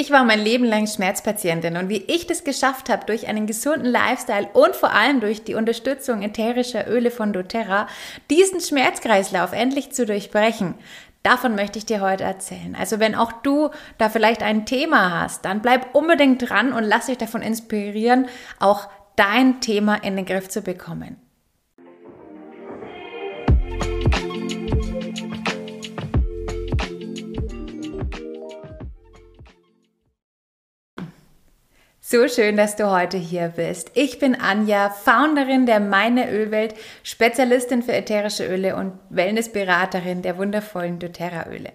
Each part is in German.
Ich war mein Leben lang Schmerzpatientin und wie ich das geschafft habe, durch einen gesunden Lifestyle und vor allem durch die Unterstützung ätherischer Öle von doTERRA, diesen Schmerzkreislauf endlich zu durchbrechen, davon möchte ich dir heute erzählen. Also wenn auch du da vielleicht ein Thema hast, dann bleib unbedingt dran und lass dich davon inspirieren, auch dein Thema in den Griff zu bekommen. So schön, dass du heute hier bist. Ich bin Anja, Founderin der Meine Ölwelt, Spezialistin für ätherische Öle und Wellnessberaterin der wundervollen doTERRA Öle.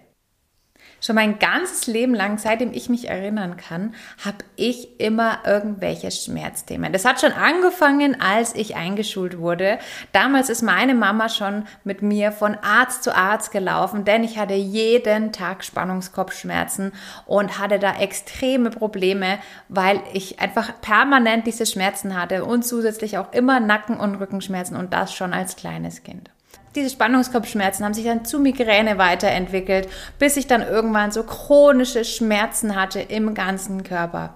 Schon mein ganzes Leben lang, seitdem ich mich erinnern kann, habe ich immer irgendwelche Schmerzthemen. Das hat schon angefangen, als ich eingeschult wurde. Damals ist meine Mama schon mit mir von Arzt zu Arzt gelaufen, denn ich hatte jeden Tag Spannungskopfschmerzen und hatte da extreme Probleme, weil ich einfach permanent diese Schmerzen hatte und zusätzlich auch immer Nacken- und Rückenschmerzen und das schon als kleines Kind diese Spannungskopfschmerzen haben sich dann zu Migräne weiterentwickelt, bis ich dann irgendwann so chronische Schmerzen hatte im ganzen Körper.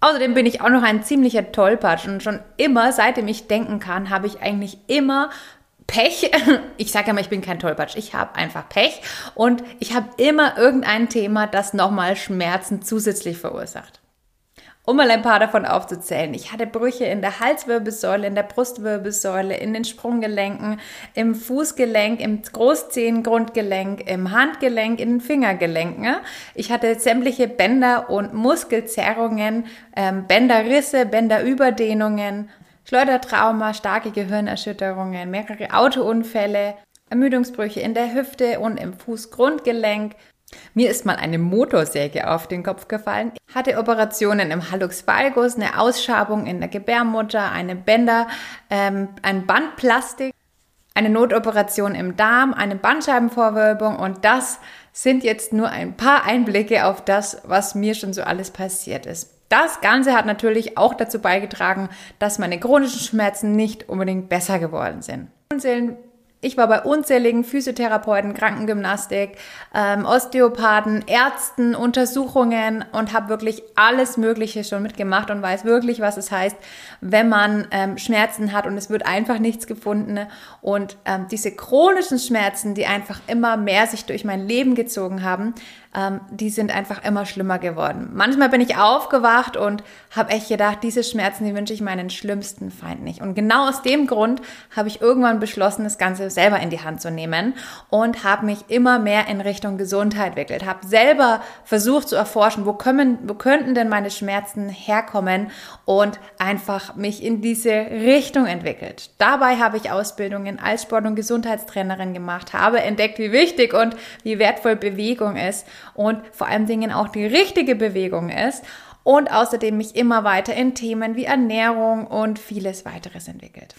Außerdem bin ich auch noch ein ziemlicher Tollpatsch und schon immer, seitdem ich denken kann, habe ich eigentlich immer Pech. Ich sage ja mal, ich bin kein Tollpatsch. Ich habe einfach Pech und ich habe immer irgendein Thema, das nochmal Schmerzen zusätzlich verursacht. Um mal ein paar davon aufzuzählen. Ich hatte Brüche in der Halswirbelsäule, in der Brustwirbelsäule, in den Sprunggelenken, im Fußgelenk, im Großzehengrundgelenk, im Handgelenk, in den Fingergelenken. Ich hatte sämtliche Bänder- und Muskelzerrungen, ähm, Bänderrisse, Bänderüberdehnungen, Schleudertrauma, starke Gehirnerschütterungen, mehrere Autounfälle, Ermüdungsbrüche in der Hüfte und im Fußgrundgelenk, mir ist mal eine Motorsäge auf den Kopf gefallen, hatte Operationen im Hallux valgus, eine Ausschabung in der Gebärmutter, eine Bänder, ähm, ein Bandplastik, eine Notoperation im Darm, eine Bandscheibenvorwölbung und das sind jetzt nur ein paar Einblicke auf das, was mir schon so alles passiert ist. Das Ganze hat natürlich auch dazu beigetragen, dass meine chronischen Schmerzen nicht unbedingt besser geworden sind. Ich war bei unzähligen Physiotherapeuten, Krankengymnastik, ähm, Osteopathen, Ärzten, Untersuchungen und habe wirklich alles Mögliche schon mitgemacht und weiß wirklich, was es heißt, wenn man ähm, Schmerzen hat und es wird einfach nichts gefunden. Und ähm, diese chronischen Schmerzen, die einfach immer mehr sich durch mein Leben gezogen haben, ähm, die sind einfach immer schlimmer geworden. Manchmal bin ich aufgewacht und habe echt gedacht, diese Schmerzen, die wünsche ich meinen schlimmsten Feind nicht. Und genau aus dem Grund habe ich irgendwann beschlossen, das Ganze selber in die Hand zu nehmen und habe mich immer mehr in Richtung Gesundheit entwickelt. Habe selber versucht zu erforschen, wo, können, wo könnten denn meine Schmerzen herkommen und einfach mich in diese Richtung entwickelt. Dabei habe ich Ausbildungen als Sport- und Gesundheitstrainerin gemacht, habe entdeckt, wie wichtig und wie wertvoll Bewegung ist und vor allen Dingen auch die richtige Bewegung ist und außerdem mich immer weiter in Themen wie Ernährung und vieles weiteres entwickelt.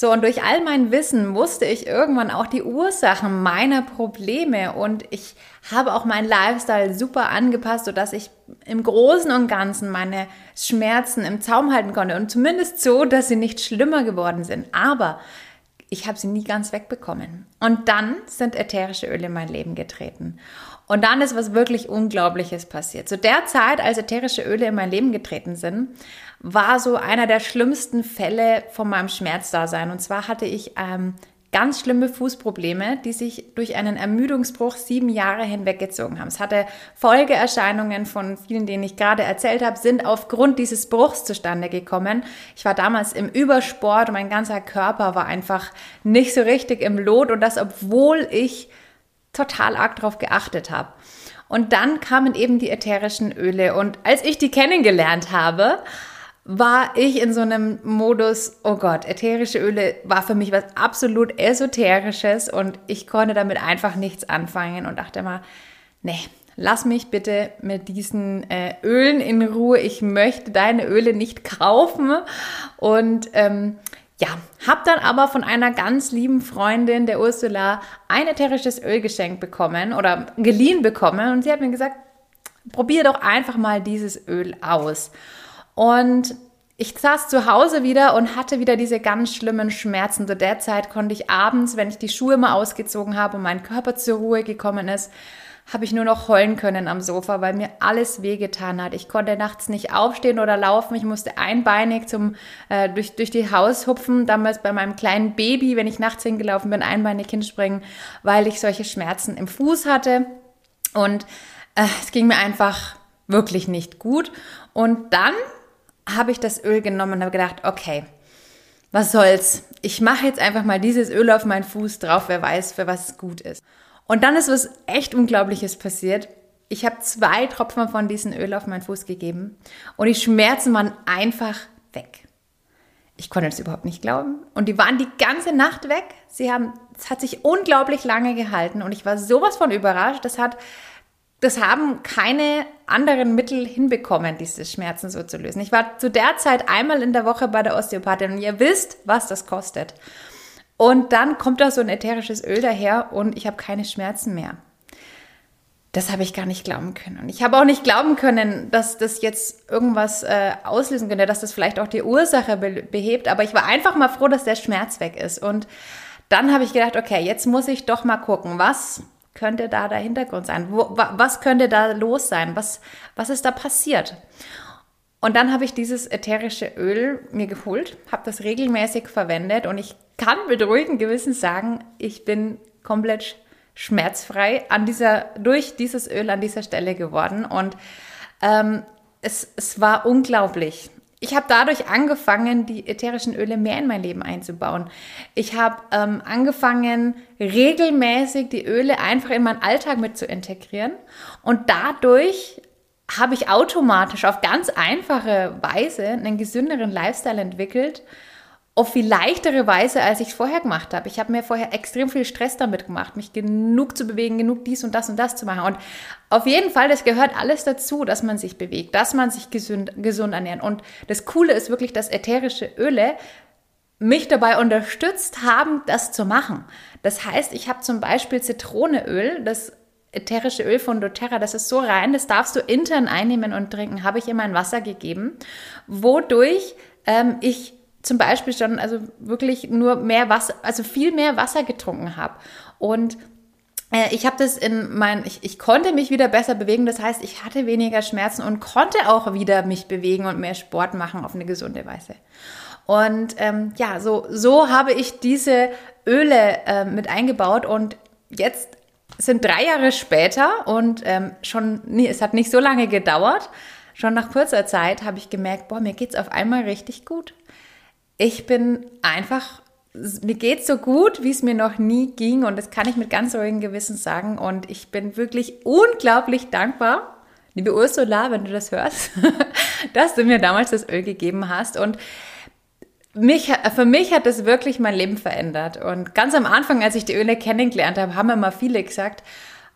So, und durch all mein Wissen wusste ich irgendwann auch die Ursachen meiner Probleme und ich habe auch meinen Lifestyle super angepasst, sodass ich im Großen und Ganzen meine Schmerzen im Zaum halten konnte und zumindest so, dass sie nicht schlimmer geworden sind. Aber ich habe sie nie ganz wegbekommen. Und dann sind ätherische Öle in mein Leben getreten. Und dann ist was wirklich Unglaubliches passiert. Zu der Zeit, als ätherische Öle in mein Leben getreten sind, war so einer der schlimmsten Fälle von meinem Schmerzdasein. Und zwar hatte ich ähm, ganz schlimme Fußprobleme, die sich durch einen Ermüdungsbruch sieben Jahre hinweggezogen haben. Es hatte Folgeerscheinungen von vielen, denen ich gerade erzählt habe, sind aufgrund dieses Bruchs zustande gekommen. Ich war damals im Übersport und mein ganzer Körper war einfach nicht so richtig im Lot und das, obwohl ich total arg darauf geachtet habe. Und dann kamen eben die ätherischen Öle und als ich die kennengelernt habe, war ich in so einem Modus, oh Gott, ätherische Öle war für mich was absolut Esoterisches und ich konnte damit einfach nichts anfangen und dachte mal, nee, lass mich bitte mit diesen äh, Ölen in Ruhe. Ich möchte deine Öle nicht kaufen. Und ähm, ja, habe dann aber von einer ganz lieben Freundin, der Ursula, ein ätherisches Öl geschenkt bekommen oder geliehen bekommen. Und sie hat mir gesagt, probier doch einfach mal dieses Öl aus. Und ich saß zu Hause wieder und hatte wieder diese ganz schlimmen Schmerzen. Zu der Zeit konnte ich abends, wenn ich die Schuhe mal ausgezogen habe und mein Körper zur Ruhe gekommen ist, habe ich nur noch heulen können am Sofa, weil mir alles wehgetan hat. Ich konnte nachts nicht aufstehen oder laufen. Ich musste einbeinig zum, äh, durch, durch die Haus hupfen, damals bei meinem kleinen Baby, wenn ich nachts hingelaufen bin, einbeinig hinspringen, weil ich solche Schmerzen im Fuß hatte. Und äh, es ging mir einfach wirklich nicht gut. Und dann habe ich das Öl genommen und habe gedacht, okay, was soll's? Ich mache jetzt einfach mal dieses Öl auf meinen Fuß drauf, wer weiß, für was es gut ist. Und dann ist was echt Unglaubliches passiert. Ich habe zwei Tropfen von diesem Öl auf meinen Fuß gegeben und die Schmerzen waren einfach weg. Ich konnte das überhaupt nicht glauben. Und die waren die ganze Nacht weg. Sie haben, es hat sich unglaublich lange gehalten und ich war sowas von überrascht. Das hat, das haben keine anderen Mittel hinbekommen, diese Schmerzen so zu lösen. Ich war zu der Zeit einmal in der Woche bei der Osteopathin und ihr wisst, was das kostet. Und dann kommt da so ein ätherisches Öl daher und ich habe keine Schmerzen mehr. Das habe ich gar nicht glauben können. Und ich habe auch nicht glauben können, dass das jetzt irgendwas äh, auslösen könnte, dass das vielleicht auch die Ursache be behebt. Aber ich war einfach mal froh, dass der Schmerz weg ist. Und dann habe ich gedacht, okay, jetzt muss ich doch mal gucken, was könnte da der Hintergrund sein? Wo, was könnte da los sein? Was, was ist da passiert? Und dann habe ich dieses ätherische Öl mir geholt, habe das regelmäßig verwendet und ich kann mit ruhigem Gewissen sagen, ich bin komplett schmerzfrei an dieser, durch dieses Öl an dieser Stelle geworden. Und ähm, es, es war unglaublich. Ich habe dadurch angefangen, die ätherischen Öle mehr in mein Leben einzubauen. Ich habe ähm, angefangen, regelmäßig die Öle einfach in meinen Alltag mit zu integrieren. Und dadurch habe ich automatisch auf ganz einfache Weise einen gesünderen Lifestyle entwickelt, auf viel leichtere Weise, als ich es vorher gemacht habe. Ich habe mir vorher extrem viel Stress damit gemacht, mich genug zu bewegen, genug dies und das und das zu machen. Und auf jeden Fall, das gehört alles dazu, dass man sich bewegt, dass man sich gesund, gesund ernährt. Und das Coole ist wirklich, dass ätherische Öle mich dabei unterstützt haben, das zu machen. Das heißt, ich habe zum Beispiel Zitroneöl, das ätherische Öl von doTERRA, das ist so rein, das darfst du intern einnehmen und trinken, habe ich in mein Wasser gegeben, wodurch ähm, ich zum Beispiel schon also wirklich nur mehr Wasser, also viel mehr Wasser getrunken habe. Und äh, ich habe das in mein, ich, ich konnte mich wieder besser bewegen, das heißt, ich hatte weniger Schmerzen und konnte auch wieder mich bewegen und mehr Sport machen auf eine gesunde Weise. Und ähm, ja, so, so habe ich diese Öle äh, mit eingebaut und jetzt sind drei Jahre später und ähm, schon, nee, es hat nicht so lange gedauert. Schon nach kurzer Zeit habe ich gemerkt, boah, mir geht's auf einmal richtig gut. Ich bin einfach, mir geht's so gut, wie es mir noch nie ging und das kann ich mit ganz ruhigem Gewissen sagen und ich bin wirklich unglaublich dankbar, liebe Ursula, wenn du das hörst, dass du mir damals das Öl gegeben hast und mich, für mich hat das wirklich mein Leben verändert. Und ganz am Anfang, als ich die Öle kennengelernt habe, haben immer viele gesagt,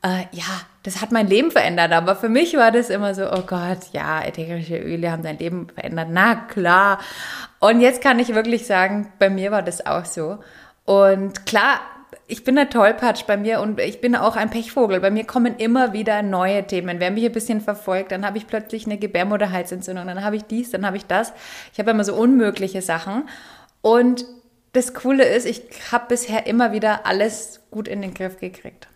äh, ja, das hat mein Leben verändert. Aber für mich war das immer so, oh Gott, ja, ätherische Öle haben dein Leben verändert. Na klar. Und jetzt kann ich wirklich sagen, bei mir war das auch so. Und klar, ich bin ein Tollpatsch bei mir und ich bin auch ein Pechvogel. Bei mir kommen immer wieder neue Themen. Wer mich ein bisschen verfolgt, dann habe ich plötzlich eine Gebärmutterhalsentzündung, dann habe ich dies, dann habe ich das. Ich habe immer so unmögliche Sachen. Und das Coole ist, ich habe bisher immer wieder alles gut in den Griff gekriegt.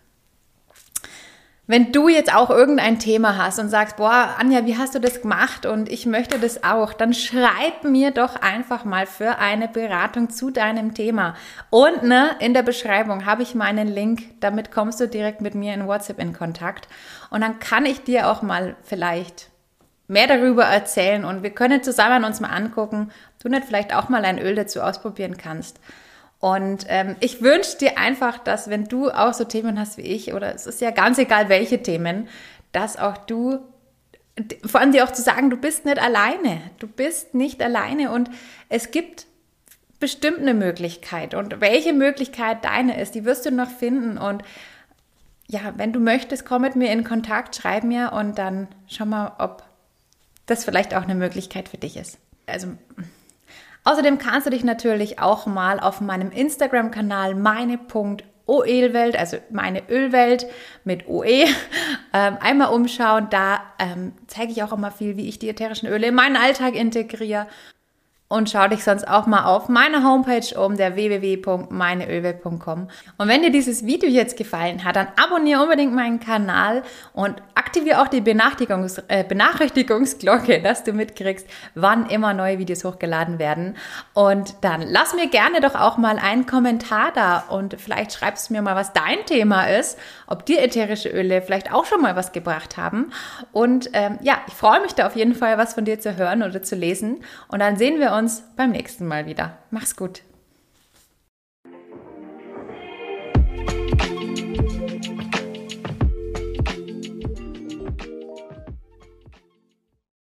Wenn du jetzt auch irgendein Thema hast und sagst, boah, Anja, wie hast du das gemacht und ich möchte das auch, dann schreib mir doch einfach mal für eine Beratung zu deinem Thema. Und ne, in der Beschreibung habe ich meinen Link, damit kommst du direkt mit mir in WhatsApp in Kontakt. Und dann kann ich dir auch mal vielleicht mehr darüber erzählen und wir können zusammen uns mal angucken, du nicht vielleicht auch mal ein Öl dazu ausprobieren kannst. Und ähm, ich wünsche dir einfach, dass wenn du auch so Themen hast wie ich, oder es ist ja ganz egal, welche Themen, dass auch du, vor allem dir auch zu sagen, du bist nicht alleine. Du bist nicht alleine und es gibt bestimmt eine Möglichkeit. Und welche Möglichkeit deine ist, die wirst du noch finden. Und ja, wenn du möchtest, komm mit mir in Kontakt, schreib mir und dann schau mal, ob das vielleicht auch eine Möglichkeit für dich ist. Also Außerdem kannst du dich natürlich auch mal auf meinem Instagram-Kanal meine.oelwelt, also meine Ölwelt mit OE, ähm, einmal umschauen. Da ähm, zeige ich auch immer viel, wie ich die ätherischen Öle in meinen Alltag integriere. Und schau dich sonst auch mal auf meiner Homepage um, der www.meineölwelt.com. Und wenn dir dieses Video jetzt gefallen hat, dann abonniere unbedingt meinen Kanal und aktiviere auch die Benachrichtigungs äh, Benachrichtigungsglocke, dass du mitkriegst, wann immer neue Videos hochgeladen werden. Und dann lass mir gerne doch auch mal einen Kommentar da und vielleicht schreibst du mir mal, was dein Thema ist, ob dir ätherische Öle vielleicht auch schon mal was gebracht haben. Und ähm, ja, ich freue mich da auf jeden Fall, was von dir zu hören oder zu lesen. Und dann sehen wir uns beim nächsten Mal wieder. Mach's gut.